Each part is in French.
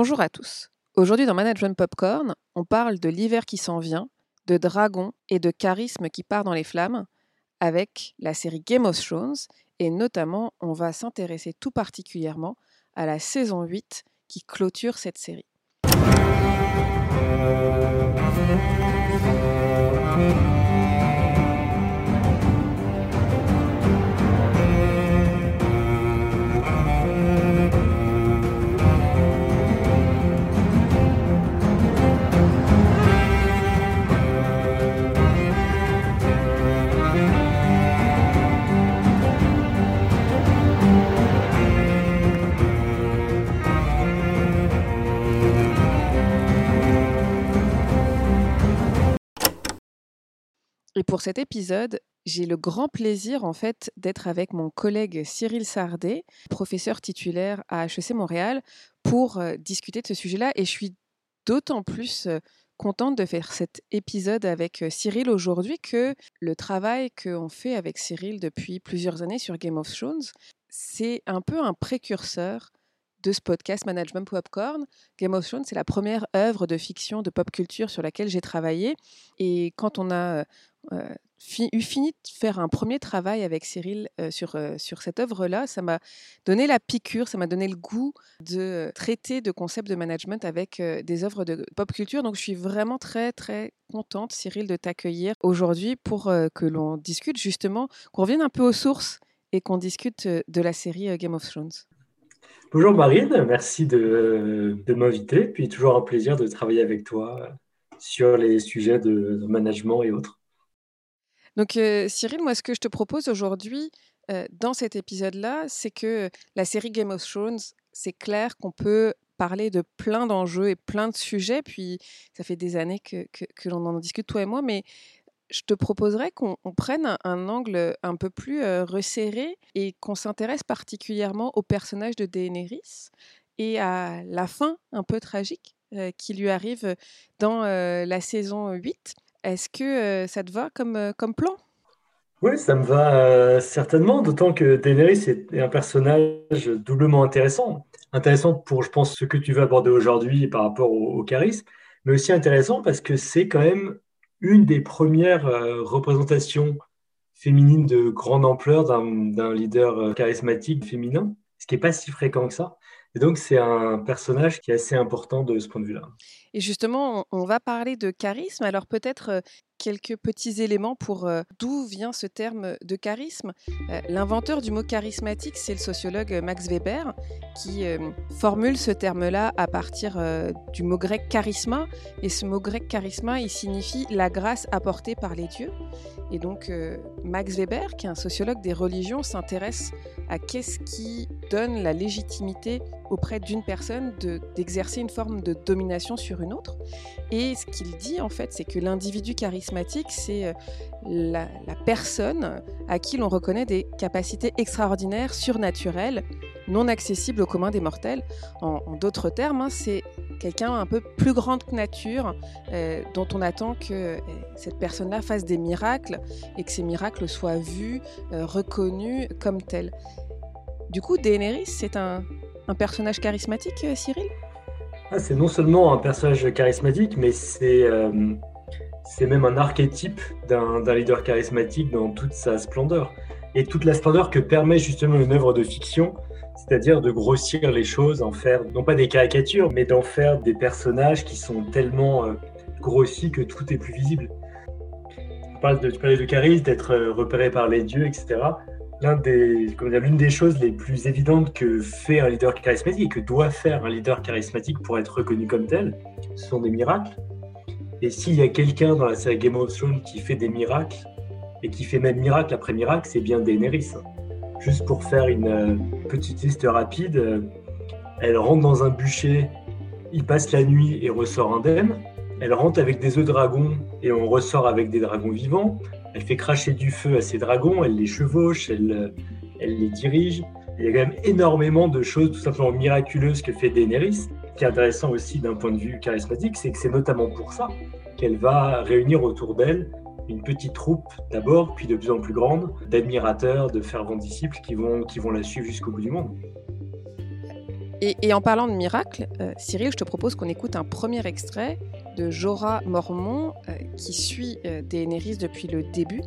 Bonjour à tous. Aujourd'hui dans Management Popcorn, on parle de l'hiver qui s'en vient, de dragons et de charisme qui part dans les flammes avec la série Game of Thrones et notamment on va s'intéresser tout particulièrement à la saison 8 qui clôture cette série. Pour cet épisode, j'ai le grand plaisir en fait d'être avec mon collègue Cyril Sardet, professeur titulaire à HEC Montréal, pour euh, discuter de ce sujet-là. Et je suis d'autant plus euh, contente de faire cet épisode avec euh, Cyril aujourd'hui que le travail qu'on fait avec Cyril depuis plusieurs années sur Game of Thrones, c'est un peu un précurseur de ce podcast Management Popcorn. Game of Thrones, c'est la première œuvre de fiction, de pop culture sur laquelle j'ai travaillé. Et quand on a fi- eu fini de faire un premier travail avec Cyril euh, sur, euh, sur cette œuvre-là, ça m'a donné la piqûre, ça m'a donné le goût de euh, traiter de concepts de management avec euh, des œuvres de pop culture. Donc je suis vraiment très très contente, Cyril, de t'accueillir aujourd'hui pour euh, que l'on discute justement, qu'on revienne un peu aux sources et qu'on discute euh, de la série euh, Game of Thrones. Bonjour Marine, merci de, de m'inviter. Puis toujours un plaisir de travailler avec toi sur les sujets de management et autres. Donc Cyril, moi ce que je te propose aujourd'hui dans cet épisode-là, c'est que la série Game of Thrones, c'est clair qu'on peut parler de plein d'enjeux et plein de sujets, puis ça fait des années que, l'on en discute, toi et moi, mais je te proposerais qu'on on prenne un, angle un peu plus resserré et qu'on s'intéresse particulièrement au personnage de Daenerys et à la fin un peu tragique qui lui arrive dans la saison 8. Est-ce que euh, ça te va comme, euh, plan? Oui, ça me va euh, certainement, d'autant que Daenerys est un personnage doublement intéressant. Intéressant pour, je pense, ce que tu veux aborder aujourd'hui par rapport au, au charisme, mais aussi intéressant parce que c'est quand même une des premières représentations féminines de grande ampleur d'un leader charismatique féminin, ce qui n'est pas si fréquent que ça. Et donc, c'est un personnage qui est assez important de ce point de vue-là. Et justement, on, va parler de charisme. Alors peut-être euh, quelques petits éléments pour euh, d'où vient ce terme de charisme. Euh, L'inventeur du mot charismatique, c'est le sociologue euh, Max Weber, qui formule ce terme-là à partir du mot grec charisma. Et ce mot grec charisma, il signifie la grâce apportée par les dieux. Et donc Max Weber, qui est un sociologue des religions, s'intéresse à qu'est-ce qui donne la légitimité auprès d'une personne de- d'exercer une forme de domination sur une autre. Et ce qu'il dit, en fait, c'est que l'individu charismatique, c'est euh, la, personne à qui l'on reconnaît des capacités extraordinaires, surnaturelles, non accessibles au commun des mortels. En, d'autres termes, hein, c'est quelqu'un un peu plus grande que nature, euh, dont on attend que euh, cette personne-là fasse des miracles et que ces miracles soient vus, reconnus comme tels. Du coup, Daenerys, c'est un, personnage charismatique, Cyril? Ah, c'est non seulement un personnage charismatique, mais c'est c'est même un archétype d'un leader charismatique dans toute sa splendeur. Et toute la splendeur que permet justement une œuvre de fiction, c'est-à-dire de grossir les choses, en faire non pas des caricatures, mais d'en faire des personnages qui sont tellement euh, grossis que tout est plus visible. Tu parles de, tu parlais de charisme, d'être euh, repéré par les dieux, etc. L'un des, l'une des choses les plus évidentes que fait un leader charismatique et que doit faire un leader charismatique pour être reconnu comme tel, ce sont des miracles. Et s'il y a quelqu'un dans la série Game of Thrones qui fait des miracles, et qui fait même miracle après miracle, c'est bien Daenerys. Juste pour faire une euh, petite liste rapide, euh, elle rentre dans un bûcher, il passe la nuit et ressort indemne. Elle rentre avec des œufs de dragon et on ressort avec des dragons vivants. Elle fait cracher du feu à ses dragons, elle les chevauche, elle, euh, elle les dirige. Il y a quand même énormément de choses tout simplement miraculeuses que fait Daenerys. Qui est intéressant aussi d'un point de vue charismatique, c'est que c'est notamment pour ça qu'elle va réunir autour d'elle une petite troupe d'abord, puis de plus en plus grande, d'admirateurs, de fervents disciples qui vont, qui vont la suivre jusqu'au bout du monde. Et, en parlant de miracles, euh, Cyril, je te propose qu'on écoute un premier extrait de Jorah Mormont euh, qui suit euh, Daenerys depuis le début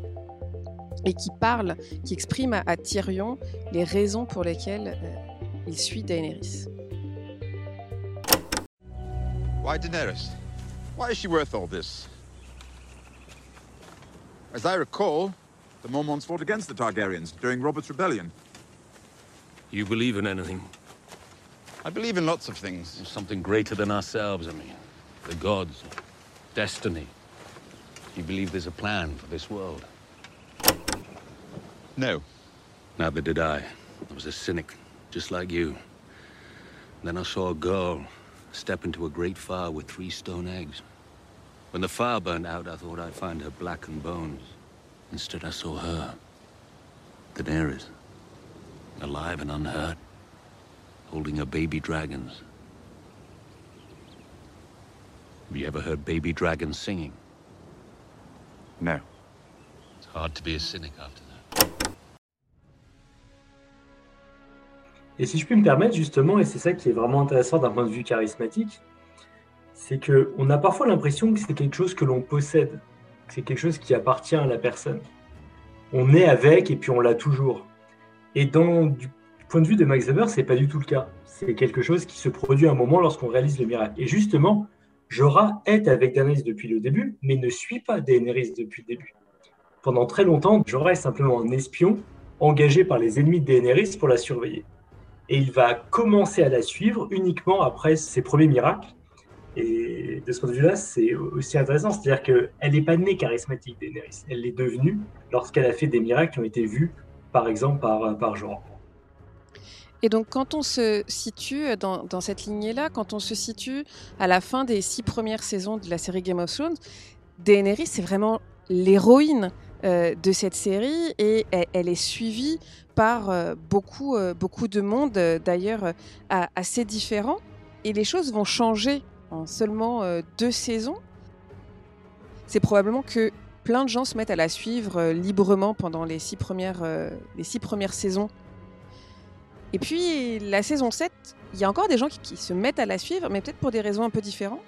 et qui parle, qui exprime à, Tyrion les raisons pour lesquelles il suit Daenerys. Why Daenerys? Why is she worth all this? As I recall, the Mormonts fought against the Targaryens during Robert's rebellion. You believe in anything? I believe in lots of things. Something greater than ourselves, I mean. The gods, destiny. You believe there's a plan for this world? No. Neither did I. I was a cynic, just like you. Then I saw a girl step into a great fire with three stone eggs. When the fire burned out, I thought I'd find her blackened bones. Instead, I saw her. Daenerys. Alive and unhurt. Holding her baby dragons. Have you ever heard baby dragons singing? No. It's hard to be a cynic after that. Et si je puis me permettre, justement, et c'est ça qui est vraiment intéressant d'un point de vue charismatique, c'est qu'on a parfois l'impression que c'est quelque chose que l'on possède, que c'est quelque chose qui appartient à la personne. On est avec et puis on l'a toujours. Et du point de vue de Max Weber, c'est pas du tout le cas. C'est quelque chose qui se produit à un moment lorsqu'on réalise le miracle. Et justement, Jorah est avec Daenerys depuis le début, mais ne suit pas Daenerys depuis le début. Pendant très longtemps, Jorah est simplement un espion engagé par les ennemis de Daenerys pour la surveiller. Et il va commencer à la suivre uniquement après ses premiers miracles, et de ce point de vue-là, c'est aussi intéressant. C'est-à-dire qu'elle n'est pas née charismatique, Daenerys. Elle l'est devenue lorsqu'elle a fait des miracles qui ont été vus, par exemple, par, par. Et donc, quand on se situe dans, dans cette lignée-là, quand on se situe à la fin des six premières saisons de la série Game of Thrones, Daenerys, c'est vraiment l'héroïne euh, de cette série et elle, est suivie par euh, beaucoup, euh, beaucoup de monde, d'ailleurs assez différent. Et les choses vont changer en seulement deux saisons, c'est probablement que plein de gens se mettent à la suivre librement pendant les six, premières, les six premières saisons. Et puis la saison 7, il y a encore des gens qui, se mettent à la suivre, mais peut-être pour des raisons un peu différentes.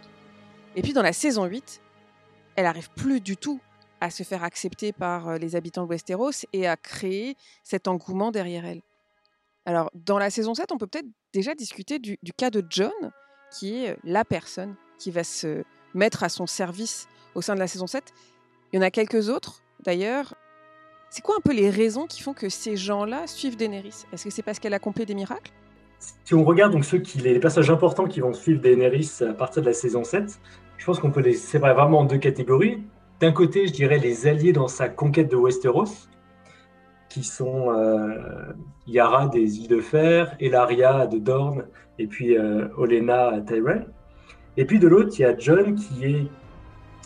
Et puis dans la saison 8, elle arrive plus du tout à se faire accepter par les habitants de Westeros et à créer cet engouement derrière elle. Alors dans la saison 7, on peut peut-être déjà discuter du cas de John, qui est la personne qui va se mettre à son service au sein de la saison 7. Il y en a quelques autres, d'ailleurs. C'est quoi un peu les raisons qui font que ces gens-là suivent Daenerys? Est-ce que c'est parce qu'elle accomplit des miracles? Si on regarde donc ceux qui, les passages importants qui vont suivre Daenerys à partir de la saison 7, je pense qu'on peut les séparer vraiment en deux catégories. D'un côté, je dirais les alliés dans sa conquête de Westeros, qui sont euh, Yara des îles de Fer, Elaria de Dorne, et puis euh, Olena Tyrell. Et puis de l'autre, il y a John qui, est,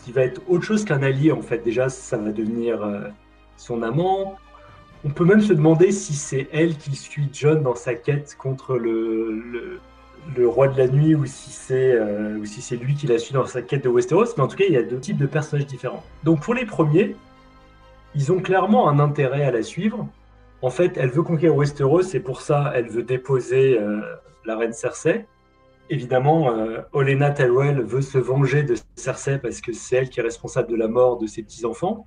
qui va être autre chose qu'un allié, en fait. Déjà, ça va devenir euh, son amant. On peut même se demander si c'est elle qui suit John dans sa quête contre le, le, roi de la nuit ou si c'est euh, si c'est lui qui la suit dans sa quête de Westeros. Mais en tout cas, il y a deux types de personnages différents. Donc pour les premiers, ils ont clairement un intérêt à la suivre. En fait, elle veut conquérir Westeros et pour ça, elle veut déposer la reine Cersei. Évidemment, euh, Olenna veut se venger de Cersei parce que c'est elle qui est responsable de la mort de ses petits-enfants.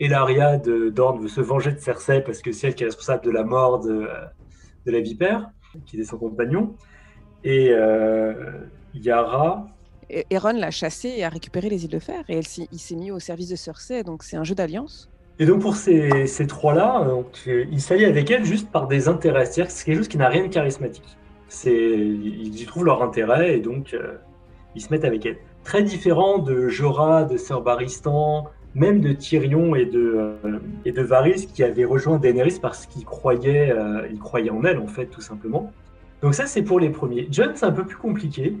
Et Laria de Dorne veut se venger de Cersei parce que c'est elle qui est responsable de la mort de, de la vipère, qui est son compagnon. Et euh, Yara. Eron l'a chassé et a récupéré les îles de fer, et elle, il s'est mis au service de Cersei, donc c'est un jeu d'alliance. Et donc pour ces, ces trois-là, euh, il s'allie avec elle juste par des intérêts, c'est-à-dire que c'est quelque chose qui n'a rien de charismatique ils y trouvent leur intérêt et donc euh, ils se mettent avec elle. Très différent de Jorah, de Sir Baristan, même de Tyrion et de, euh, et de Varys qui avaient rejoint Daenerys parce qu'ils croyaient, euh, ils croyaient en elle, en fait, tout simplement. Donc ça, c'est pour les premiers. John, c'est un peu plus compliqué.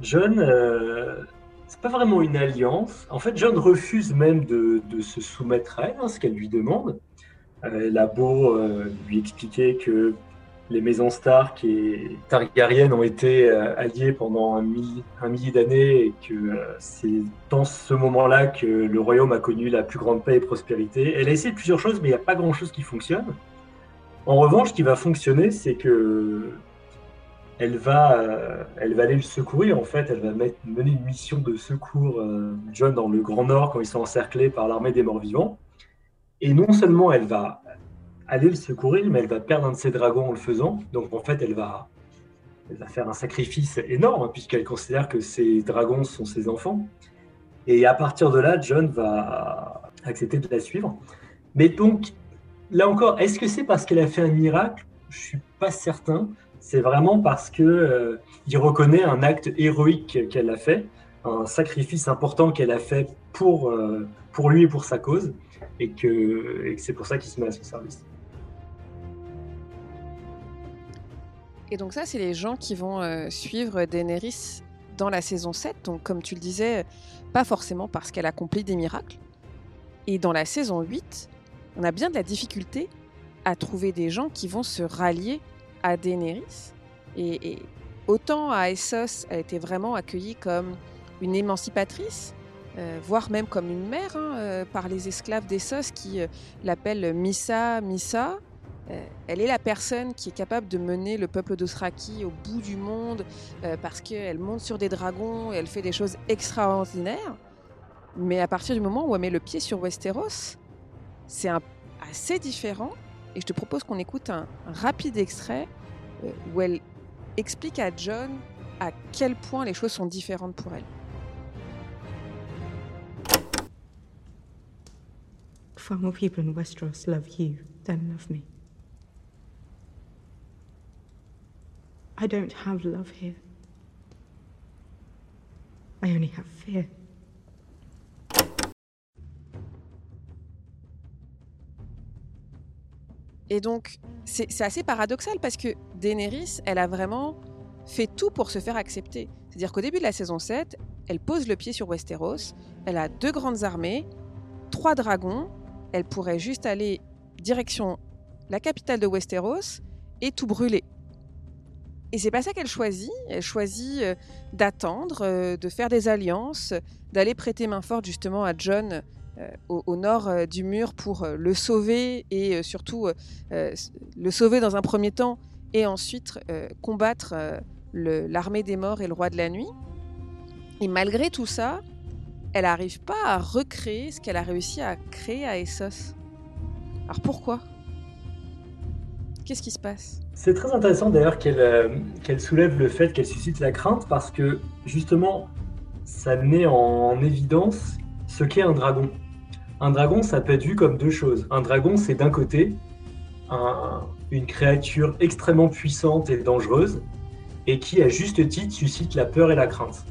John, euh, c'est pas vraiment une alliance. En fait, John refuse même de, se soumettre à elle, hein, ce qu'elle lui demande. Euh, elle a beau euh, lui expliquer que les maisons Stark et Targaryen ont été euh, alliées pendant un, un millier d'années et que euh, c'est dans ce moment-là que le royaume a connu la plus grande paix et prospérité. Elle a essayé plusieurs choses, mais il n'y a pas grand-chose qui fonctionne. En revanche, ce qui va fonctionner, c'est que elle va, euh, elle va aller le secourir. En fait, elle va mener une mission de secours euh, John dans le Grand Nord quand ils sont encerclés par l'armée des morts-vivants. Et non seulement elle va aller le secourir, mais elle va perdre un de ses dragons en le faisant. Donc en fait, elle va, elle va faire un sacrifice énorme, hein, puisqu'elle considère que ses dragons sont ses enfants. Et à partir de là, John va accepter de la suivre. Mais donc, là encore, est-ce que c'est parce qu'elle a fait un miracle? Je suis pas certain. C'est vraiment parce que euh, il reconnaît un acte héroïque qu'elle a fait, un sacrifice important qu'elle a fait pour, euh, pour lui et pour sa cause, et que, c'est pour ça qu'il se met à son service. Et donc ça, c'est les gens qui vont euh, suivre Daenerys dans la saison 7. Donc comme tu le disais, pas forcément parce qu'elle accomplit des miracles. Et dans la saison 8, on a bien de la difficulté à trouver des gens qui vont se rallier à Daenerys. Et, et autant à Essos, elle était vraiment accueillie comme une émancipatrice, euh, voire même comme une mère, hein, euh, par les esclaves d'Essos qui euh, l'appellent Missa, Missa. Elle est la personne qui est capable de mener le peuple d'Osraki au bout du monde parce qu'elle monte sur des dragons et elle fait des choses extraordinaires. Mais à partir du moment où elle met le pied sur Westeros, c'est assez différent. Et je te propose qu'on écoute un, rapide extrait euh, où elle explique à John à quel point les choses sont différentes pour elle. Far more people in Westeros love you than love me. I don't have love here. I only have fear. Et donc, c'est assez paradoxal parce que Daenerys, elle a vraiment fait tout pour se faire accepter. C'est-à-dire qu'au début de la saison 7, elle pose le pied sur Westeros, elle a deux grandes armées, trois dragons, elle pourrait juste aller direction la capitale de Westeros et tout brûler. Et c'est pas ça qu'elle choisit. Elle choisit euh, d'attendre, euh, de faire des alliances, d'aller prêter main forte justement à John au, au nord euh, du mur pour euh, le sauver et euh, surtout euh, euh, le sauver dans un premier temps et ensuite euh, combattre euh, l'armée des morts et le roi de la nuit. Et malgré tout ça, elle n'arrive pas à recréer ce qu'elle a réussi à créer à Essos. Alors pourquoi? Qu'est-ce qui se passe? C'est très intéressant d'ailleurs euh, qu'elle soulève le fait qu'elle suscite la crainte parce que justement, ça met en évidence ce qu'est un dragon. Un dragon, ça peut être vu comme deux choses. Un dragon, c'est d'un côté un- une créature extrêmement puissante et dangereuse et qui, à juste titre, suscite la peur et la crainte.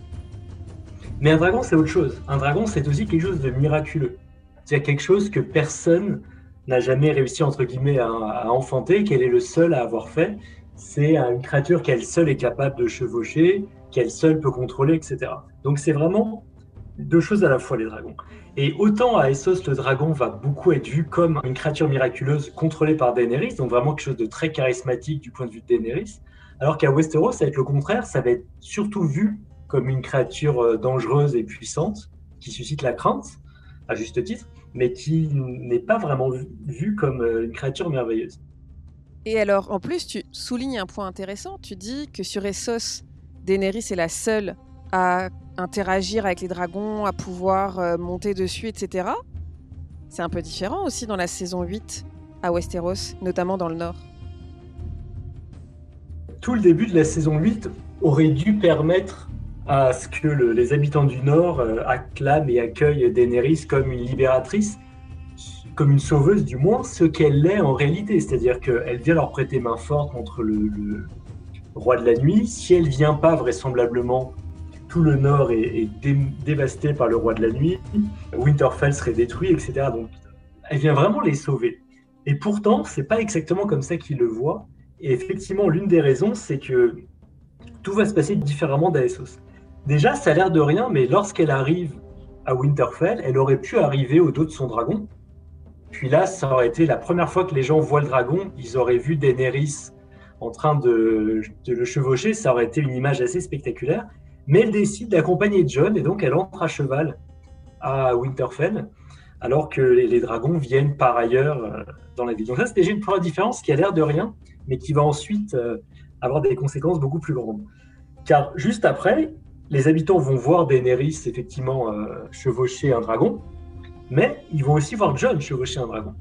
Mais un dragon, c'est autre chose. Un dragon, c'est aussi quelque chose de miraculeux. C'est quelque chose que personne n'a jamais réussi entre guillemets à, à enfanter, qu'elle est le seul à avoir fait. C'est une créature qu'elle seule est capable de chevaucher, qu'elle seule peut contrôler, etc. Donc c'est vraiment deux choses à la fois les dragons. Et autant à Essos, le dragon va beaucoup être vu comme une créature miraculeuse contrôlée par Daenerys, donc vraiment quelque chose de très charismatique du point de vue de Daenerys, alors qu'à Westeros, ça va être le contraire, ça va être surtout vu comme une créature euh, dangereuse et puissante qui suscite la crainte, à juste titre, mais qui n'est pas vraiment vu- vue comme euh, une créature merveilleuse. Et alors, en plus, tu soulignes un point intéressant. Tu dis que sur Essos, Daenerys est la seule à interagir avec les dragons, à pouvoir euh, monter dessus, etc. C'est un peu différent aussi dans la saison 8 à Westeros, notamment dans le nord. Tout le début de la saison 8 aurait dû permettre à ce que le- les habitants du Nord euh, acclament et accueillent Daenerys comme une libératrice, comme une sauveuse du moins, ce qu'elle est en réalité. C'est-à-dire qu'elle vient leur prêter main forte contre le, le roi de la nuit. Si elle vient pas vraisemblablement tout le nord est, dévasté par le roi de la nuit, Winterfell serait détruit, etc. Donc elle vient vraiment les sauver. Et pourtant, c'est pas exactement comme ça qu'il le voit. Et effectivement, l'une des raisons, c'est que tout va se passer différemment d'Aessos. Déjà, ça a l'air de rien, mais lorsqu'elle arrive à Winterfell, elle aurait pu arriver au dos de son dragon. Puis là, ça aurait été la première fois que les gens voient le dragon, ils auraient vu Daenerys en train de, de le chevaucher, ça aurait été une image assez spectaculaire. Mais elle décide d'accompagner John et donc elle entre à cheval à Winterfell, alors que les, dragons viennent par ailleurs euh, dans la ville. Donc ça, c'est déjà une première différence qui a l'air de rien, mais qui va ensuite euh, avoir des conséquences beaucoup plus grandes. Car juste après, les habitants vont voir Daenerys effectivement euh, chevaucher un dragon, mais ils vont aussi voir John chevaucher un dragon.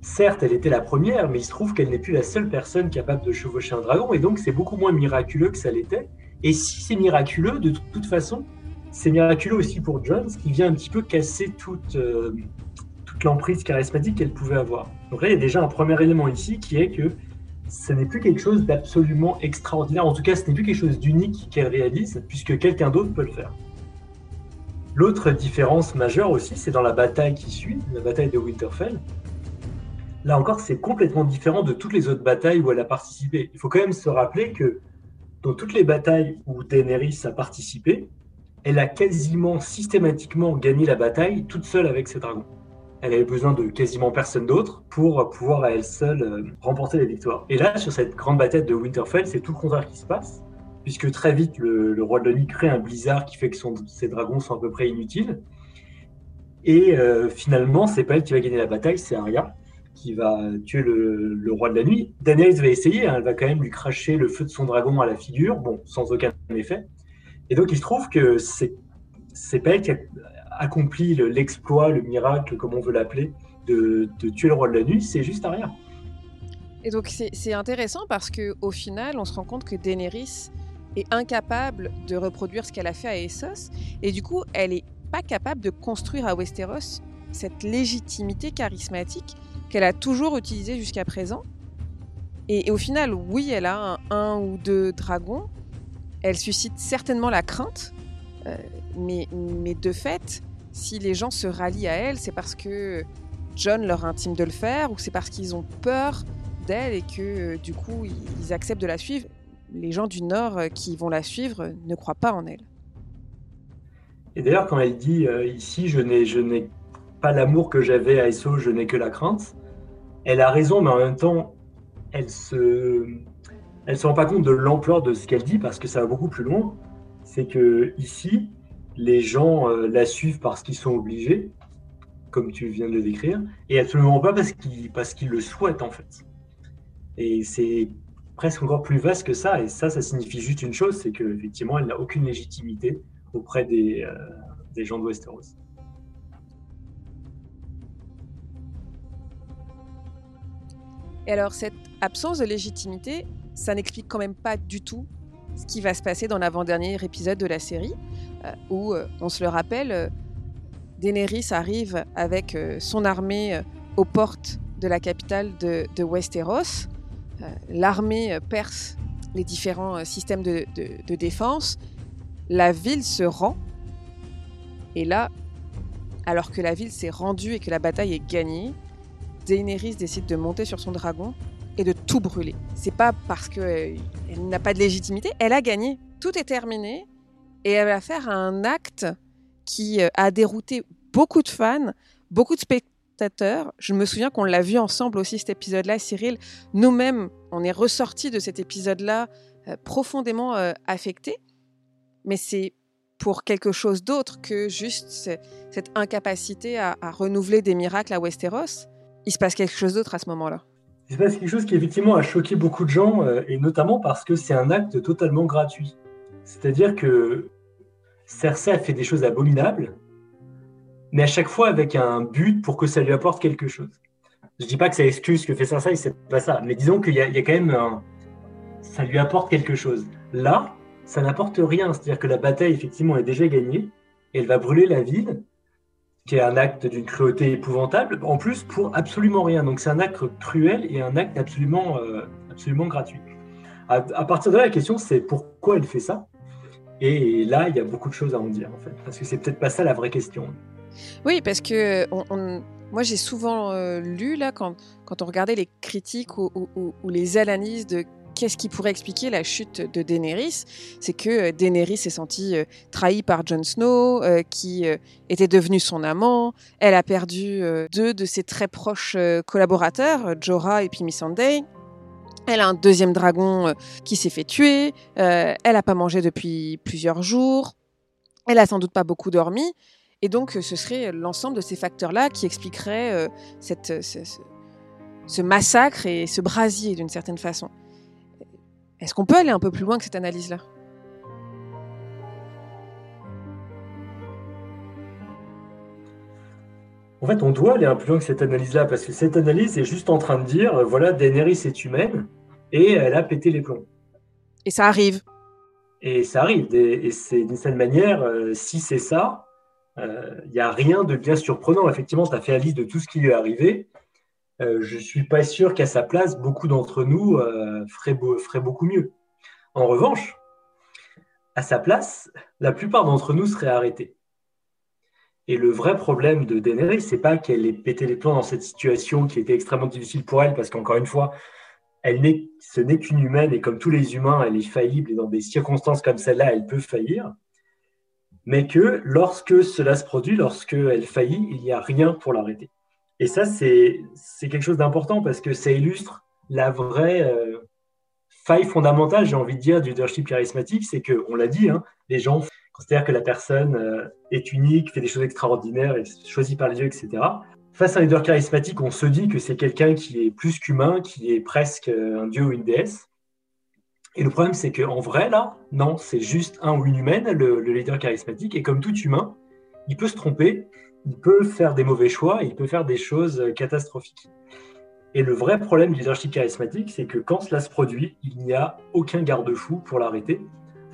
Certes, elle était la première, mais il se trouve qu'elle n'est plus la seule personne capable de chevaucher un dragon, et donc c'est beaucoup moins miraculeux que ça l'était. Et si c'est miraculeux, de toute façon, c'est miraculeux aussi pour Jones, qui vient un petit peu casser toute, euh, toute l'emprise charismatique qu'elle pouvait avoir. Donc là, il y a déjà un premier élément ici qui est que ce n'est plus quelque chose d'absolument extraordinaire. En tout cas, ce n'est plus quelque chose d'unique qu'elle réalise, puisque quelqu'un d'autre peut le faire. L'autre différence majeure aussi, c'est dans la bataille qui suit, la bataille de Winterfell. Là encore, c'est complètement différent de toutes les autres batailles où elle a participé. Il faut quand même se rappeler que dans toutes les batailles où Daenerys a participé, elle a quasiment systématiquement gagné la bataille toute seule avec ses dragons. Elle avait besoin de quasiment personne d'autre pour pouvoir à elle seule euh, remporter la victoire. Et là, sur cette grande bataille de Winterfell, c'est tout le contraire qui se passe, puisque très vite, le, roi de nuit crée un blizzard qui fait que ses dragons sont à peu près inutiles. Et euh, finalement, c'est pas elle qui va gagner la bataille, c'est Arya qui va tuer le, roi de la nuit. Daenerys va essayer, hein, elle va quand même lui cracher le feu de son dragon à la figure, bon, sans aucun effet. Et donc il se trouve que c'est c'est pas elle qui a accompli l'exploit, le, miracle, comme on veut l'appeler, de, tuer le roi de la nuit, c'est juste Arya. Et donc c'est intéressant parce que au final, on se rend compte que Daenerys est incapable de reproduire ce qu'elle a fait à Essos, et du coup, elle est pas capable de construire à Westeros cette légitimité charismatique qu'elle a toujours utilisé jusqu'à présent. Et, au final, oui, elle a un, ou deux dragons. Elle suscite certainement la crainte. Euh, mais, mais de fait, si les gens se rallient à elle, c'est parce que John leur intime de le faire ou c'est parce qu'ils ont peur d'elle et que du coup ils acceptent de la suivre. Les gens du Nord euh, qui vont la suivre ne croient pas en elle. Et d'ailleurs, quand elle dit euh, ici, je n'ai pas l'amour que j'avais à Esso, je n'ai que la crainte, elle a raison, mais en même temps, elle se, elle se rend pas compte de l'ampleur de ce qu'elle dit parce que ça va beaucoup plus loin. C'est que ici, les gens euh, la suivent parce qu'ils sont obligés, comme tu viens de le décrire, et absolument pas parce qu'ils parce qu'ils le souhaitent en fait. Et c'est presque encore plus vaste que ça. Et ça, ça signifie juste une chose, c'est qu'effectivement, elle n'a aucune légitimité auprès des, euh, des gens de Westeros. Et alors, cette absence de légitimité, ça n'explique quand même pas du tout ce qui va se passer dans l'avant-dernier épisode de la série, euh, où, euh, on se le rappelle, euh, Daenerys arrive avec son armée aux portes de la capitale de, Westeros. L'armée perce les différents systèmes de, de défense. La ville se rend. Et là, alors que la ville s'est rendue et que la bataille est gagnée, Daenerys décide de monter sur son dragon et de tout brûler. C'est pas parce qu'elle n'a pas de légitimité, elle a gagné. Tout est terminé et elle va faire un acte qui euh, a dérouté beaucoup de fans, beaucoup de spectateurs. Je me souviens qu'on l'a vu ensemble aussi cet épisode-là, Cyril. Nous-mêmes, on est ressortis de cet épisode-là euh, profondément euh, affectés. Mais c'est pour quelque chose d'autre que juste cette incapacité à renouveler des miracles à Westeros il se passe quelque chose d'autre à ce moment-là. Il se passe quelque chose qui effectivement a choqué beaucoup de gens, euh, et notamment parce que c'est un acte totalement gratuit. C'est-à-dire que Cersei a fait des choses abominables, mais à chaque fois avec un but pour que ça lui apporte quelque chose. Je dis pas que ça excuse ce que fait Cersei, c'est pas ça, mais disons qu'il y, a quand même un... ça lui apporte quelque chose. Là, ça n'apporte rien, c'est-à-dire que la bataille effectivement est déjà gagnée, elle va brûler la ville, qui est un acte d'une cruauté épouvantable, en plus pour absolument rien. Donc c'est un acte cruel et un acte absolument, euh, absolument gratuit. À, partir de là, la question c'est pourquoi elle fait ça? Et là, il y a beaucoup de choses à en dire, en fait, parce que c'est peut-être pas ça la vraie question. Oui, parce que on- moi j'ai souvent euh, lu là quand, quand on regardait les critiques ou- ou les analyses de qu'est-ce qui pourrait expliquer la chute de Daenerys, c'est que euh, Daenerys s'est sentie euh, trahie par Jon Snow, euh, qui était devenu son amant. Elle a perdu deux de ses très proches collaborateurs, Jorah et puis Missandei. Elle a un deuxième dragon qui s'est fait tuer. Elle n'a pas mangé depuis plusieurs jours. Elle a sans doute pas beaucoup dormi. Et donc, ce serait l'ensemble de ces facteurs-là qui expliqueraient cette, ce, ce- ce massacre et ce brasier d'une certaine façon. Est-ce qu'on peut aller un peu plus loin que cette analyse-là? En fait, on doit aller un peu plus loin que cette analyse-là, parce que cette analyse est juste en train de dire, euh, voilà, Daenerys est humaine, et elle a pété les plombs. Et ça arrive. Et ça arrive, et, c'est d'une certaine manière, euh, si c'est ça, il n'y a rien de bien surprenant. Effectivement, tu as fait la liste de tout ce qui lui est arrivé. Euh, je ne suis pas sûr qu'à sa place, beaucoup d'entre nous euh, feraient, beau- feraient beaucoup mieux. En revanche, à sa place, la plupart d'entre nous seraient arrêtés. Et le vrai problème de Daenerys, c'est pas qu'elle ait pété les plombs dans cette situation qui était extrêmement difficile pour elle, parce qu'encore une fois, elle ce n'est qu'une humaine et comme tous les humains, elle est faillible et dans des circonstances comme celle-là, elle peut faillir. Mais que lorsque cela se produit, lorsque elle faillit, il n'y a rien pour l'arrêter. Et ça, c'est, quelque chose d'important parce que ça illustre la vraie euh, faille fondamentale, j'ai envie de dire, du leadership charismatique. C'est que, on l'a dit, hein, les gens considèrent que la personne euh, est unique, fait des choses extraordinaires, est choisie par les dieux, etc. Face à un leader charismatique, on se dit que c'est quelqu'un qui est plus qu'humain, qui est presque euh, un dieu ou une déesse. Et le problème, c'est qu'en vrai, là, non, c'est juste un ou une humaine, le leader charismatique. Et comme tout humain, il peut se tromper, il peut faire des mauvais choix, il peut faire des choses euh, catastrophiques. Et le vrai problème du leadership charismatique, c'est que quand cela se produit, il n'y a aucun garde-fou pour l'arrêter.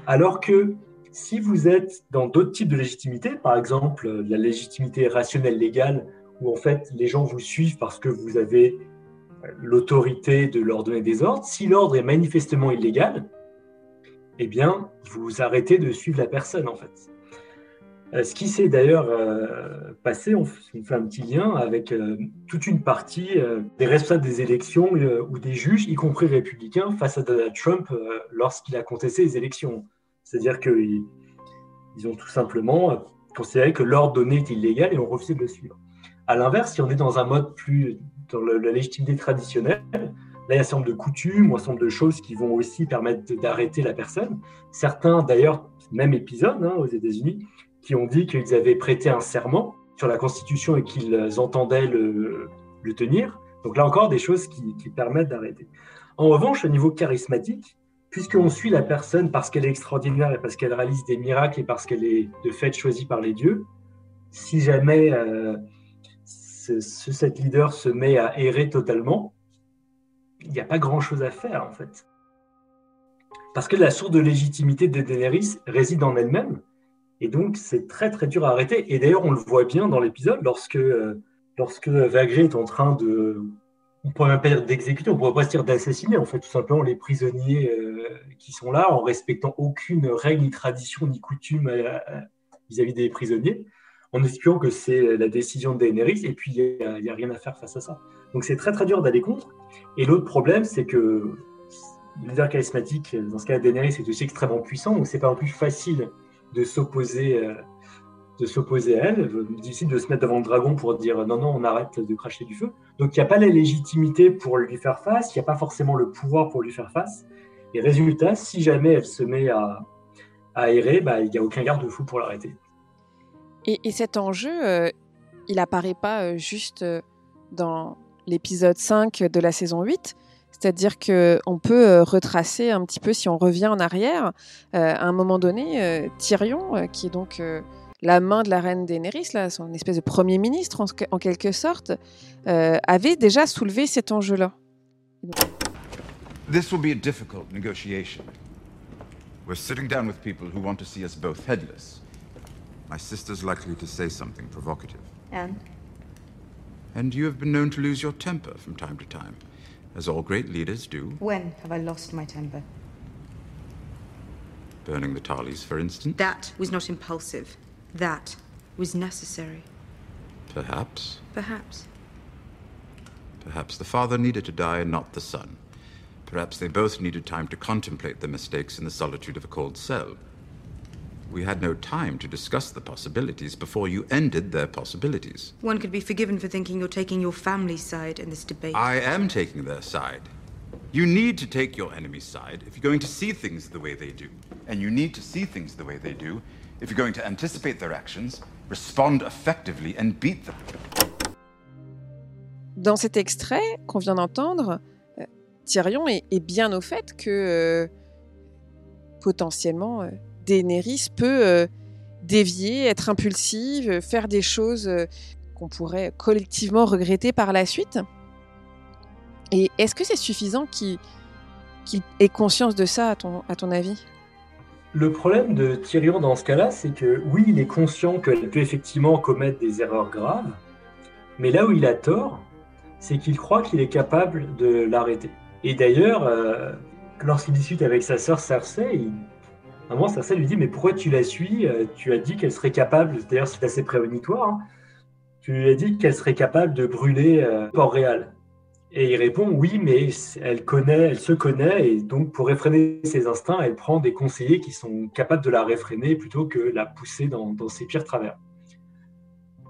Alors que si vous êtes dans d'autres types de légitimité, par exemple euh, la légitimité rationnelle légale, où en fait les gens vous suivent parce que vous avez euh, l'autorité de leur donner des ordres, si l'ordre est manifestement illégal, eh bien, vous arrêtez de suivre la personne en fait. Euh, Ce qui s'est d'ailleurs euh, passé, on fait un petit lien avec euh, toute une partie des responsables des élections ou des juges, y compris républicains, face à Donald Trump lorsqu'il a contesté les élections. C'est-à-dire qu'ils ils ont tout simplement considéré que l'ordre donné est illégal et ont refusé de le suivre. À l'inverse, si on est dans un mode plus dans la légitimité traditionnelle, là, il y a un certain nombre de coutumes ou un certain nombre de choses qui vont aussi permettre d'arrêter la personne. Certains, d'ailleurs, même épisode hein, aux États-Unis, qui ont dit qu'ils avaient prêté un serment sur la Constitution et qu'ils entendaient le, tenir. Donc là encore, des choses qui, permettent d'arrêter. En revanche, au niveau charismatique, puisqu'on suit la personne parce qu'elle est extraordinaire et parce qu'elle réalise des miracles et parce qu'elle est de fait choisie par les dieux, si jamais euh, ce- cette leader se met à errer totalement, il n'y a pas grand-chose à faire en fait. Parce que la source de légitimité de Daenerys réside en elle-même, et donc c'est très très dur à arrêter. Et d'ailleurs, on le voit bien dans l'épisode lorsque, euh, lorsque Vagré est en train de, on pourrait même pas dire d'exécuter, on pourrait pas se dire d'assassiner, en fait, tout simplement les prisonniers euh, qui sont là en respectant aucune règle, ni tradition, ni coutume euh, vis-à-vis des prisonniers, en expliquant que c'est la décision de Daenerys, et puis il n'y a, a rien à faire face à ça. Donc c'est très très dur d'aller contre. Et l'autre problème, c'est que le leader charismatique, dans ce cas Daenerys, est aussi extrêmement puissant, donc c'est pas non plus facile de s'opposer euh, de s'opposer à elle, difficile de se mettre devant le dragon pour dire non, non, on arrête de cracher du feu. Donc il n'y a pas la légitimité pour lui faire face, il n'y a pas forcément le pouvoir pour lui faire face. Et résultat, si jamais elle se met à, à errer, bah, il n'y a aucun garde-fou pour l'arrêter. Et, et cet enjeu, euh, il apparaît pas euh, juste euh, dans l'épisode 5 de la saison 8, c'est-à-dire qu'on peut euh, retracer un petit peu, si on revient en arrière, euh, à un moment donné, euh, Tyrion, euh, qui est donc euh, la main de la reine Daenerys, là, son espèce de premier ministre en, en quelque sorte, euh, avait déjà soulevé cet enjeu-là. This will be a difficult negotiation. We're sitting down with people who want to see us both headless. My sister's likely to say something provocative. And? And you have been known to lose your temper from time to time, as all great leaders do. When have I lost my temper? Burning the Tarleys, for instance? That was not impulsive. That was necessary. Perhaps. Perhaps. Perhaps the father needed to die and not the son. Perhaps they both needed time to contemplate their mistakes in the solitude of a cold cell. We had no time to discuss the possibilities before you ended their possibilities. One could be forgiven for thinking you're taking your family's side in this debate. I am taking their side. You need to take your enemy's side if you're going to see things the way they do. And you need to see things the way they do if you're going to anticipate their actions, respond effectively, and beat them. Dans cet extrait qu'on vient d'entendre, euh, Tyrion est, est bien au fait que euh, potentiellement euh, Daenerys peut euh, dévier, être impulsive, faire des choses euh, qu'on pourrait collectivement regretter par la suite. Et est-ce que c'est suffisant qu'il ait conscience de ça, à ton, à ton avis? Le problème de Tyrion dans ce cas-là, c'est que oui, il est conscient qu'elle peut effectivement commettre des erreurs graves, mais là où il a tort, c'est qu'il croit qu'il est capable de l'arrêter. Et d'ailleurs, euh, lorsqu'il discute avec sa sœur Cersei, il... un moment, Cersei lui dit Mais pourquoi tu la suis? Euh, Tu as dit qu'elle serait capable, d'ailleurs, c'est assez prémonitoire, hein. tu lui as dit qu'elle serait capable de brûler euh, Port-Réal. Et il répond oui, mais elle connaît, elle se connaît, et donc pour réfréner ses instincts, elle prend des conseillers qui sont capables de la réfréner plutôt que la pousser dans, dans ses pires travers.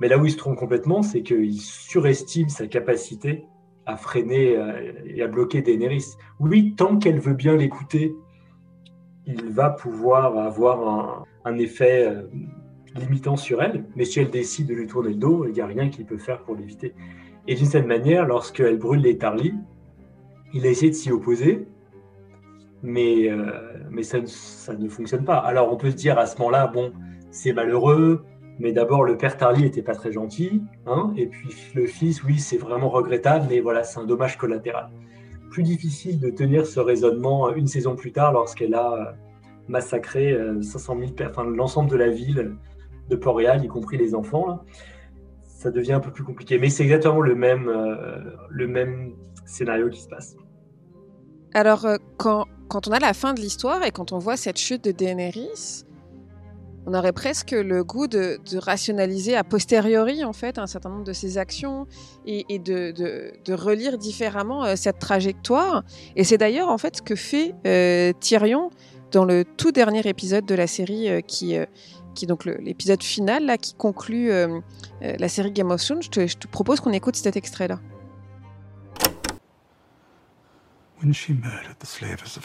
Mais là où il se trompe complètement, c'est qu'il surestime sa capacité à freiner euh, et à bloquer Daenerys. Oui, tant qu'elle veut bien l'écouter, il va pouvoir avoir un, effet euh, limitant sur elle, mais si elle décide de lui tourner le dos, il n'y a rien qu'il peut faire pour l'éviter. Et d'une certaine manière, lorsqu'elle brûle les Tarly, il a essayé de s'y opposer, mais, euh, mais ça, ne- ça ne fonctionne pas. Alors on peut se dire à ce moment-là, bon, c'est malheureux, mais d'abord le père Tarly était pas très gentil, hein, et puis le fils, oui, c'est vraiment regrettable, mais voilà, c'est un dommage collatéral. Plus difficile de tenir ce raisonnement une saison plus tard lorsqu'elle a euh, massacré euh, 500 000, per- enfin l'ensemble de la ville de Port-Réal, y compris les enfants. ça devient un peu plus compliqué. Mais c'est exactement le même, euh, le même scénario qui se passe. Alors, euh, quand, quand on a la fin de l'histoire et quand on voit cette chute de Daenerys, on aurait presque le goût de, rationaliser a posteriori, en fait, un certain nombre de ses actions et, de, relire différemment euh, cette trajectoire. Et c'est d'ailleurs, en fait, ce que fait euh, Tyrion dans le tout dernier épisode de la série euh, qui, euh, qui donc l'épisode final, là, qui conclut la série Game of Thrones. Je te, propose qu'on écoute cet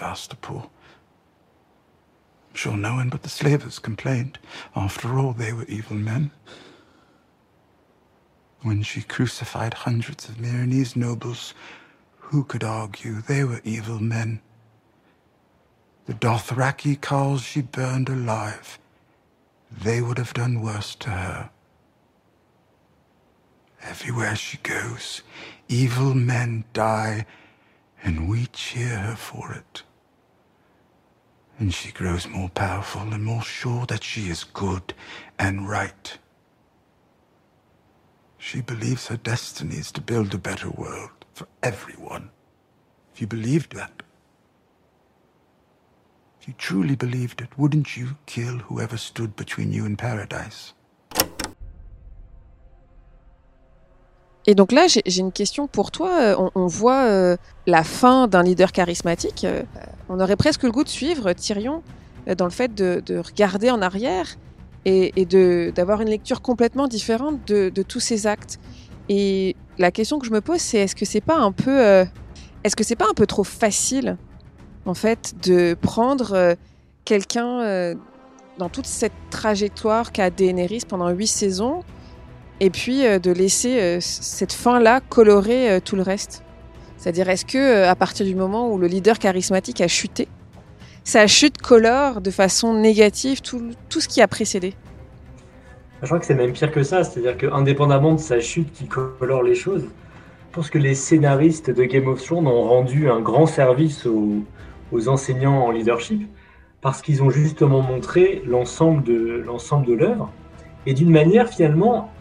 Astapor, I'm sure no one but the slavers complained. After all, they were evil men. When she crucified hundreds of Myronese nobles, who could argue they were evil men? The Dothraki cows she burned alive, they would have done worse to her. Everywhere she goes, evil men die and we cheer her for it. And she grows more powerful and more sure that she is good and right. She believes her destiny is to build a better world for everyone. If you believed that, if you truly believed it, wouldn't you kill whoever stood between you and paradise? Et donc là, j'ai une question pour toi. Euh, On, voit euh, la fin d'un leader charismatique. Euh, on aurait presque le goût de suivre Tyrion dans le fait de, de regarder en arrière et, et d'avoir une lecture complètement différente de, tous ses actes. Et la question que je me pose, c'est est-ce que c'est pas un peu, est-ce que c'est pas un peu trop facile, en fait, de prendre quelqu'un dans toute cette trajectoire qu'a Daenerys pendant huit saisons et puis euh, de laisser euh, cette fin-là colorer euh, tout le reste. C'est-à-dire, est-ce que à partir du moment où le leader charismatique a chuté, sa chute colore de façon négative tout, tout ce qui a précédé? Je crois que c'est même pire que ça, c'est-à-dire qu'indépendamment de sa chute qui colore les choses, je pense que les scénaristes de Game of Thrones ont rendu un grand service aux, aux enseignants en leadership parce qu'ils ont justement montré l'ensemble de l'œuvre. Et d'une manière finalement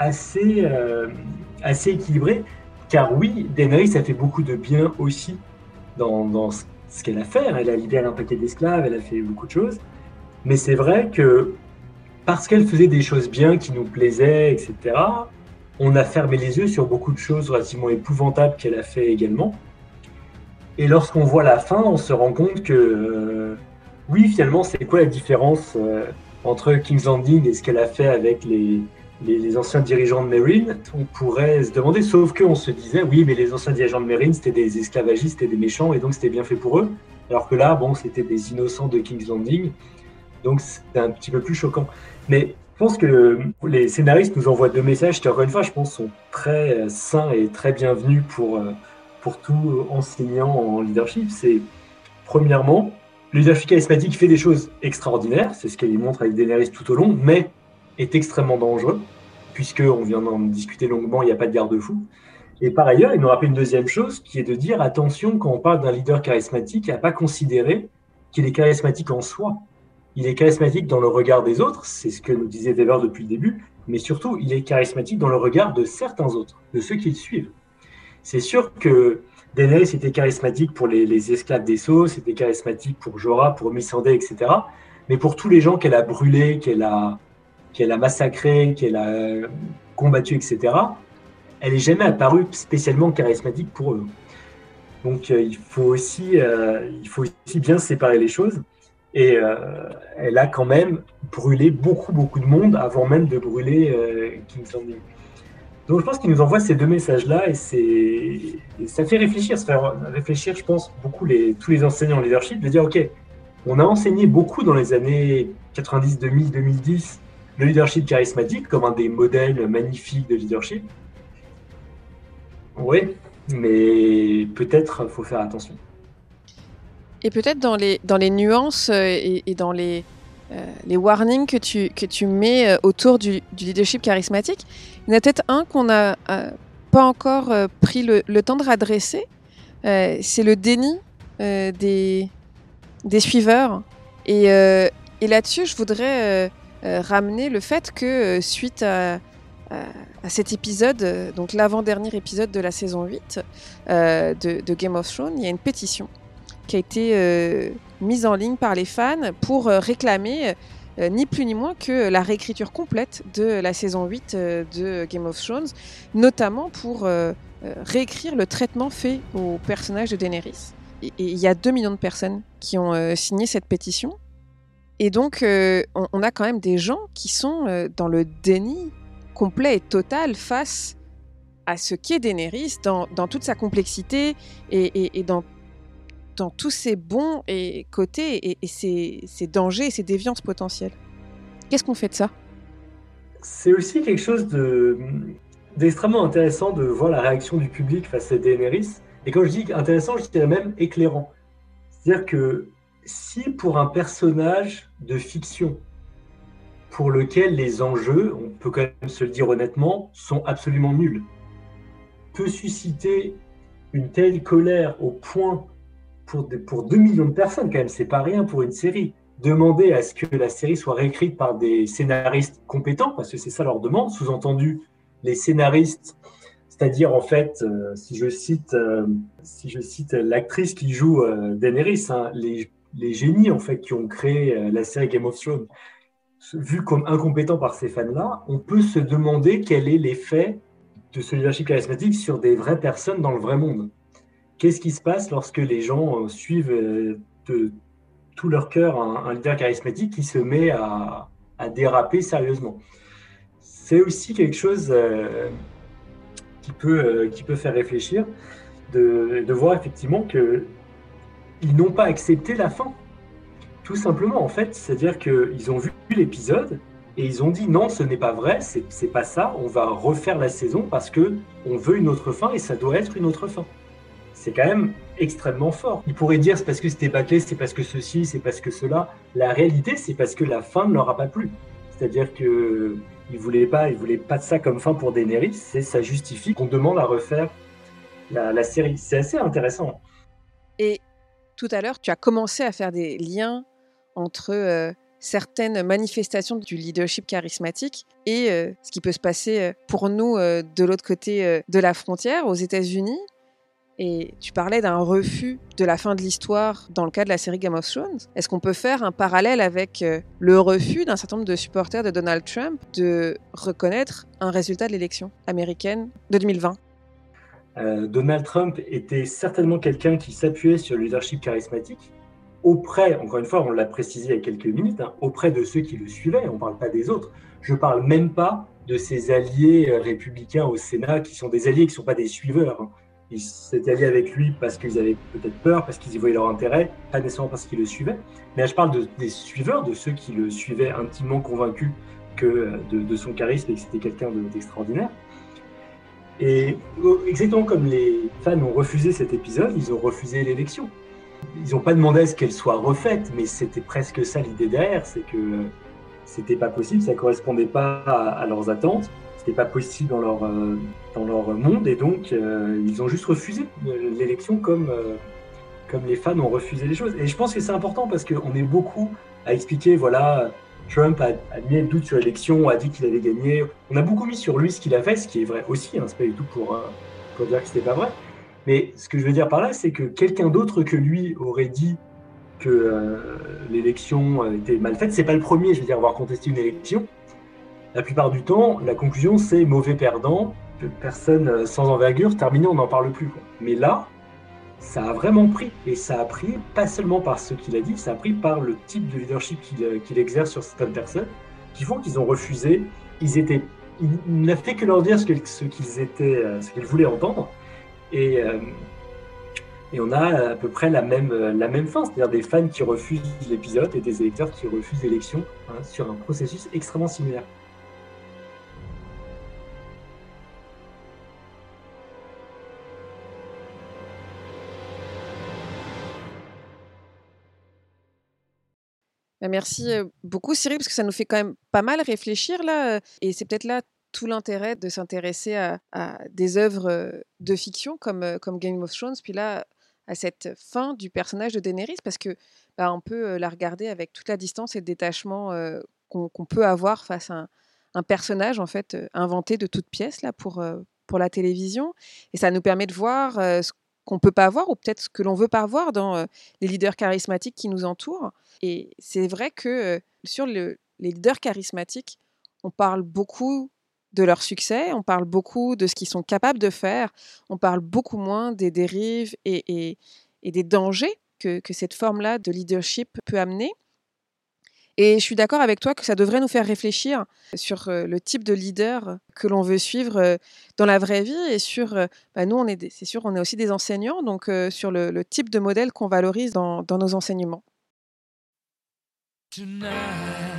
assez euh, assez équilibrée. Car oui, Daenerys a fait beaucoup de bien aussi dans, ce qu'elle a fait. Elle a libéré un paquet d'esclaves, elle a fait beaucoup de choses. Mais c'est vrai que parce qu'elle faisait des choses bien qui nous plaisaient, etc., on a fermé les yeux sur beaucoup de choses relativement épouvantables qu'elle a fait également. Et lorsqu'on voit la fin, on se rend compte que, euh, oui, finalement, c'est quoi la différence euh, entre King's Landing et ce qu'elle a fait avec les, les, anciens dirigeants de Marine On pourrait se demander, sauf qu'on se disait, oui, mais les anciens dirigeants de Marine, c'était des esclavagistes, c'était des méchants, et donc c'était bien fait pour eux. Alors que là, bon, c'était des innocents de King's Landing. Donc c'était un petit peu plus choquant. Mais je pense que les scénaristes nous envoient deux messages qui, encore une fois, je pense, sont très euh, sains et très bienvenus pour, euh, pour tout enseignant en leadership. C'est, premièrement, le leadership charismatique fait des choses extraordinaires, c'est ce qu'il montre avec Daenerys tout au long, mais est extrêmement dangereux, puisqu'on vient d'en discuter longuement, il n'y a pas de garde-fou. Et par ailleurs, il nous rappelle une deuxième chose, qui est de dire attention, quand on parle d'un leader charismatique, à pas considérer qu'il est charismatique en soi il est charismatique dans le regard des autres, c'est ce que nous disait Weber depuis le début, mais surtout, il est charismatique dans le regard de certains autres, de ceux qui le suivent. C'est sûr que Daenerys était charismatique pour les, esclaves des Sceaux, c'était charismatique pour Jorah, pour Missandei, etc. Mais pour tous les gens qu'elle a brûlés, qu'elle a, qu'elle a massacrés, qu'elle a combattus, etc., elle n'est jamais apparue spécialement charismatique pour eux. Donc euh, il, faut aussi, euh, il faut aussi bien séparer les choses. Et euh, elle a quand même brûlé beaucoup, beaucoup de monde avant même de brûler euh, King's Landing. Donc je pense qu'il nous envoie ces deux messages-là et, ça fait réfléchir, ça réfléchir, je pense, beaucoup les, tous les enseignants en leadership de dire, OK, on a enseigné beaucoup dans les années 90, 2000, 2010 le leadership charismatique comme un des modèles magnifiques de leadership. Oui, mais peut-être faut faire attention. Et peut-être dans les, dans les nuances euh, et, dans les, euh, les warnings que tu, que tu mets euh, autour du, leadership charismatique, il y en a peut-être un qu'on n'a pas encore pris le, le, temps de radresser. c'est le déni des, des suiveurs. Et, et là-dessus, je voudrais ramener le fait que suite à, cet épisode, donc l'avant-dernier épisode de la saison 8 de, Game of Thrones, il y a une pétition qui a été euh, mise en ligne par les fans pour euh, réclamer euh, ni plus ni moins que la réécriture complète de la saison 8 de Game of Thrones, notamment pour réécrire le traitement fait au personnage de Daenerys. Et il y a 2 millions de personnes qui ont signé cette pétition. Et donc, on, a quand même des gens qui sont dans le déni complet et total face à ce qu'est Daenerys dans, toute sa complexité et, dans tous ses bons et côtés et, ses, dangers et ses déviances potentielles. Qu'est-ce qu'on fait de ça? C'est aussi quelque chose de, d'extrêmement intéressant de voir la réaction du public face à Daenerys. Et quand je dis intéressant, je dirais même éclairant. C'est-à-dire que si pour un personnage de fiction pour lequel les enjeux, on peut quand même se le dire honnêtement, sont absolument nuls, peut susciter une telle colère au point pour, pour 2 millions de personnes, quand même, c'est pas rien pour une série. Demander à ce que la série soit réécrite par des scénaristes compétents, parce que c'est ça leur demande, sous-entendu, les scénaristes, c'est-à-dire en fait, euh, si je cite, euh, si cite l'actrice qui joue euh, Daenerys, hein, les, les, génies en fait qui ont créé la série Game of Thrones, vu comme incompétents par ces fans-là, on peut se demander quel est l'effet de ce leadership charismatique sur des vraies personnes dans le vrai monde. Qu'est-ce qui se passe lorsque les gens euh, suivent euh, de tout leur cœur un, leader charismatique qui se met à, déraper sérieusement? C'est aussi quelque chose euh, qui, peut, qui peut faire réfléchir, de, de voir effectivement qu'ils n'ont pas accepté la fin. Tout simplement, en fait, c'est-à-dire qu'ils ont vu l'épisode et ils ont dit non, ce n'est pas vrai, c'est pas ça, on va refaire la saison parce que on veut une autre fin et ça doit être une autre fin c'est quand même extrêmement fort. Ils pourraient dire c'est parce que c'était bâclé, c'est parce que ceci, c'est parce que cela. La réalité, c'est parce que la fin ne leur a pas plu. C'est-à-dire que ils voulaient pas, ils voulaient pas de ça comme fin pour Daenerys. C'est ça justifie qu'on demande à refaire la, série. C'est assez intéressant. Et tout à l'heure, tu as commencé à faire des liens entre euh, certaines manifestations du leadership charismatique et euh, ce qui peut se passer euh, pour nous de l'autre côté de la frontière, aux États-Unis. Et tu parlais d'un refus de la fin de l'histoire dans le cas de la série Game of Thrones. Est-ce qu'on peut faire un parallèle avec le refus d'un certain nombre de supporters de Donald Trump de reconnaître un résultat de l'élection américaine de 2020 euh, Donald Trump était certainement quelqu'un qui s'appuyait sur le leadership charismatique auprès, encore une fois, on l'a précisé il y a quelques minutes, hein, auprès de ceux qui le suivaient, on ne parle pas des autres. Je ne parle même pas de ses alliés euh, républicains au Sénat, qui sont des alliés qui ne sont pas des suiveurs. Hein. Ils s'étaient alliés avec lui parce qu'ils avaient peut-être peur, parce qu'ils y voyaient leur intérêt, pas nécessairement parce qu'ils le suivaient. Mais je parle de, des suiveurs, de ceux qui le suivaient intimement convaincus que, euh, de, son charisme et que c'était quelqu'un d'extraordinaire. Et exactement comme les fans ont refusé cet épisode, ils ont refusé l'élection. Ils n'ont pas demandé à ce qu'elle soit refaite, mais c'était presque ça l'idée derrière, c'est que c'était pas possible, ça correspondait pas à, leurs attentes, c'était pas possible dans leur, euh, dans leur monde, et donc euh, ils ont juste refusé l'élection comme, euh, comme les fans ont refusé les choses. Et je pense que c'est important parce qu'on est beaucoup à expliquer, voilà, Trump a, mis le doute sur l'élection, a dit qu'il avait gagné. On a beaucoup mis sur lui ce qu'il a fait, ce qui est vrai aussi, hein, c'est pas du tout pour, pour dire que c'était pas vrai. Mais ce que je veux dire par là, c'est que quelqu'un d'autre que lui aurait dit que euh, l'élection était mal faite. C'est pas le premier, je veux dire, avoir contesté une élection. La plupart du temps, la conclusion, c'est mauvais perdant, personne euh, sans envergure, terminé, on n'en parle plus. Mais là, ça a vraiment pris. Et ça a pris pas seulement par ce qu'il a dit, ça a pris par le type de leadership qu'il euh, exerce sur certaines personnes, qui font qu'ils ont refusé. Ils étaient, il n'a fait que leur dire ce qu'ils qu'ils voulaient entendre. Et, euh, et on a à peu près la même, la même fin, c'est-à-dire des fans qui refusent l'épisode et des électeurs qui refusent l'élection hein, sur un processus extrêmement similaire. Merci euh, beaucoup Cyril, parce que ça nous fait quand même pas mal réfléchir là. Euh, et c'est peut-être là tout l'intérêt de s'intéresser à, des œuvres de fiction comme, Game of Thrones, puis là, à cette fin du personnage de Daenerys, parce que bah, on peut la regarder avec toute la distance et le détachement qu'on peut avoir face à un, personnage en fait inventé de toutes pièces là pour, pour la télévision, et ça nous permet de voir ce qu'on peut pas voir ou peut-être que l'on veut pas voir dans les leaders charismatiques qui nous entourent. Et c'est vrai que sur le, les leaders charismatiques, on parle beaucoup de leur succès, on parle beaucoup de ce qu'ils sont capables de faire, on parle beaucoup moins des dérives et, des dangers que, cette forme-là de leadership peut amener. Et je suis d'accord avec toi que ça devrait nous faire réfléchir sur euh, le type de leader que l'on veut suivre euh, dans la vraie vie et sur, euh, bah, nous, c'est sûr, on est aussi des enseignants, donc sur le, type de modèle qu'on valorise dans, dans nos enseignements. Tonight,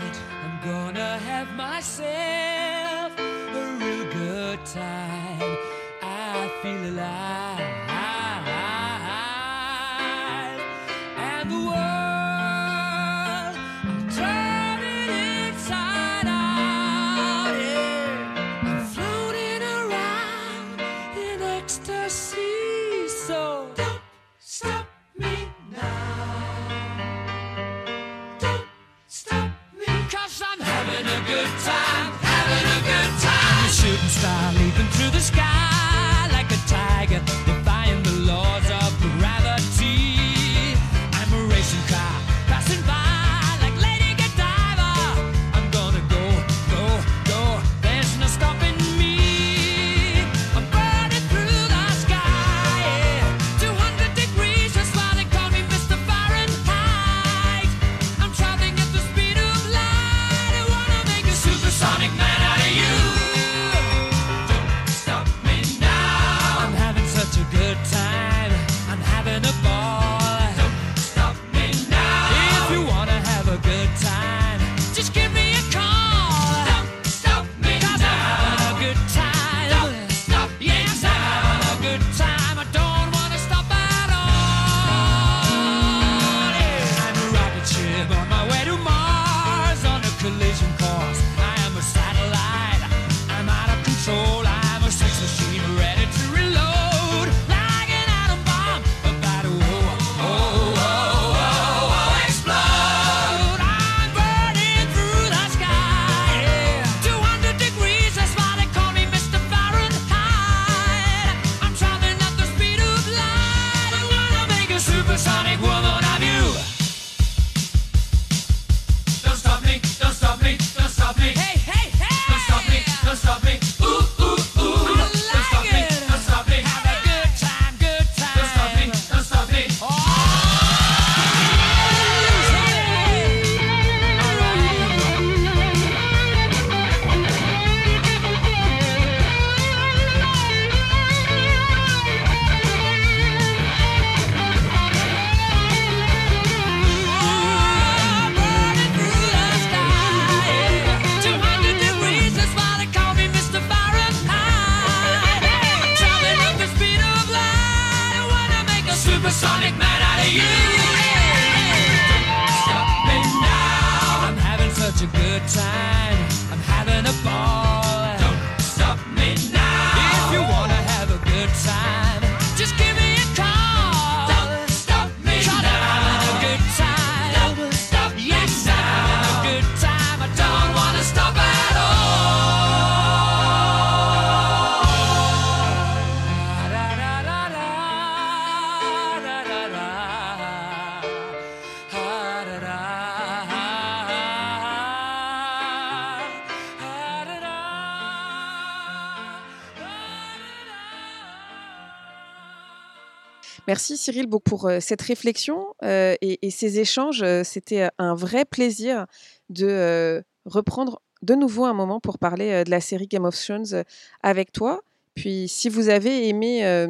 Merci Cyril pour euh, cette réflexion euh, et, ces échanges. Euh, C'était un vrai plaisir de reprendre de nouveau un moment pour parler de la série Game of Thrones avec toi. Puis si vous avez aimé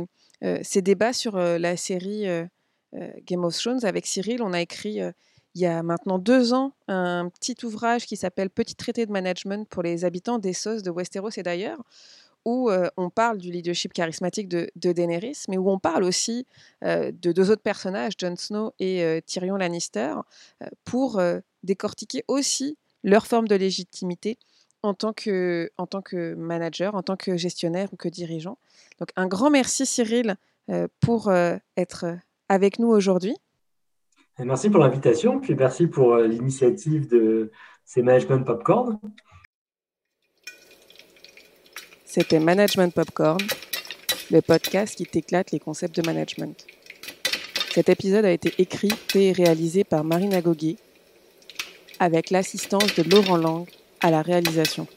ces débats sur la série Game of Thrones avec Cyril, on a écrit il y a maintenant deux ans un petit ouvrage qui s'appelle Petit traité de management pour les habitants d'Essos, de Westeros et d'ailleurs, où on parle du leadership charismatique de, Daenerys, mais où on parle aussi de deux autres personnages, Jon Snow et Tyrion Lannister, pour décortiquer aussi leur forme de légitimité en tant, que, en tant que manager, en tant que gestionnaire ou que dirigeant. Donc un grand merci Cyril pour être avec nous aujourd'hui. Merci pour l'invitation, puis merci pour l'initiative de ces Management Popcorn. C'était Management Popcorn, le podcast qui t'éclate les concepts de management. Cet épisode a été écrit et réalisé par Marina Goguet avec l'assistance de Laurent Lang à la réalisation.